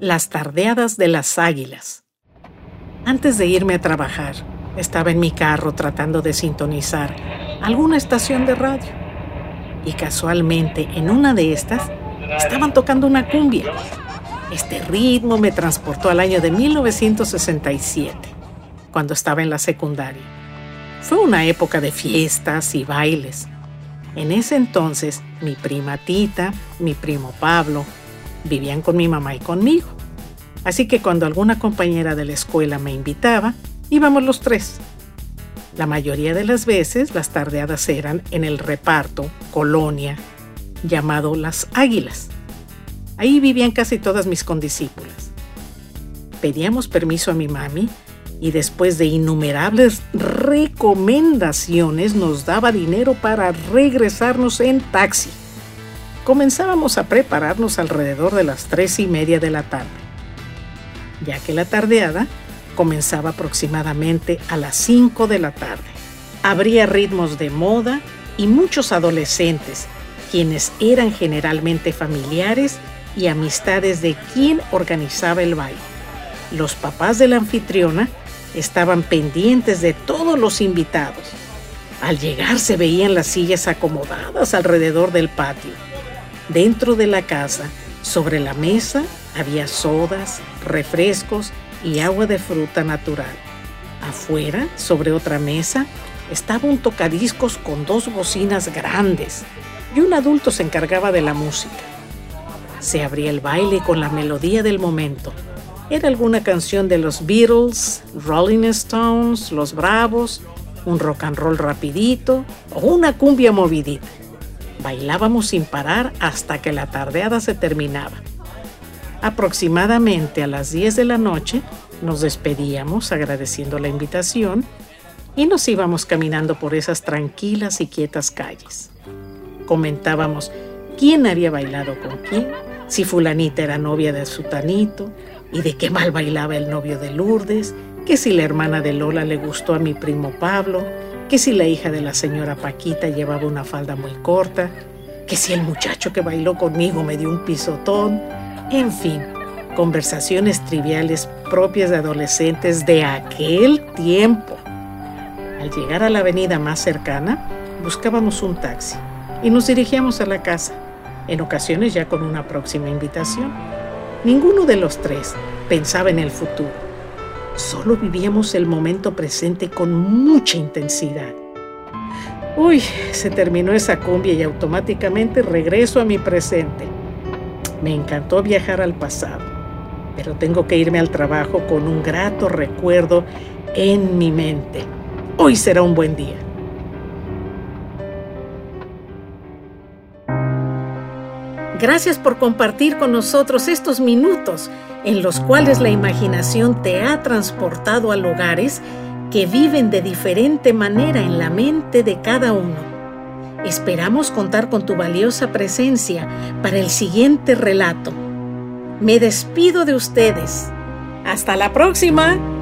Las tardeadas de las águilas. Antes de irme a trabajar, estaba en mi carro tratando de sintonizar alguna estación de radio. Y casualmente en una de estas estaban tocando una cumbia. Este ritmo me transportó al año de 1967, cuando estaba en la secundaria. Fue una época de fiestas y bailes. En ese entonces, mi prima Tita, mi primo Pablo, vivían con mi mamá y conmigo. Así que cuando alguna compañera de la escuela me invitaba, íbamos los tres. La mayoría de las veces las tardeadas eran en el reparto, colonia, llamado Las Águilas. Ahí vivían casi todas mis condiscípulas. Pedíamos permiso a mi mami y después de innumerables recomendaciones nos daba dinero para regresarnos en taxi comenzábamos a prepararnos alrededor de las tres y media de la tarde, ya que la tardeada comenzaba aproximadamente a las 5 de la tarde. Habría ritmos de moda y muchos adolescentes, quienes eran generalmente familiares y amistades de quien organizaba el baile. Los papás de la anfitriona estaban pendientes de todos los invitados. Al llegar se veían las sillas acomodadas alrededor del patio Dentro de la casa, sobre la mesa, había sodas, refrescos y agua de fruta natural. Afuera, sobre otra mesa, estaba un tocadiscos con dos bocinas grandes y un adulto se encargaba de la música. Se abría el baile con la melodía del momento. Era alguna canción de los Beatles, Rolling Stones, Los Bravos, un rock and roll rapidito o una cumbia movidita. Bailábamos sin parar hasta que la tardeada se terminaba. Aproximadamente a las 10 de la noche nos despedíamos agradeciendo la invitación y nos íbamos caminando por esas tranquilas y quietas calles. Comentábamos quién había bailado con quién, si fulanita era novia de sutanito y de qué mal bailaba el novio de Lourdes, que si la hermana de Lola le gustó a mi primo Pablo, que si la hija de la señora Paquita llevaba una falda muy corta, que si el muchacho que bailó conmigo me dio un pisotón, en fin, conversaciones triviales propias de adolescentes de aquel tiempo. Al llegar a la avenida más cercana, buscábamos un taxi y nos dirigíamos a la casa, en ocasiones ya con una próxima invitación. Ninguno de los tres pensaba en el futuro Solo vivíamos el momento presente con mucha intensidad. Uy, se terminó esa cumbia y automáticamente regreso a mi presente. Me encantó viajar al pasado, pero tengo que irme al trabajo con un grato recuerdo en mi mente. Hoy será un buen día. Gracias por compartir con nosotros estos minutos en los cuales la imaginación te ha transportado a lugares que viven de diferente manera en la mente de cada uno. Esperamos contar con tu valiosa presencia para el siguiente relato. Me despido de ustedes. Hasta la próxima.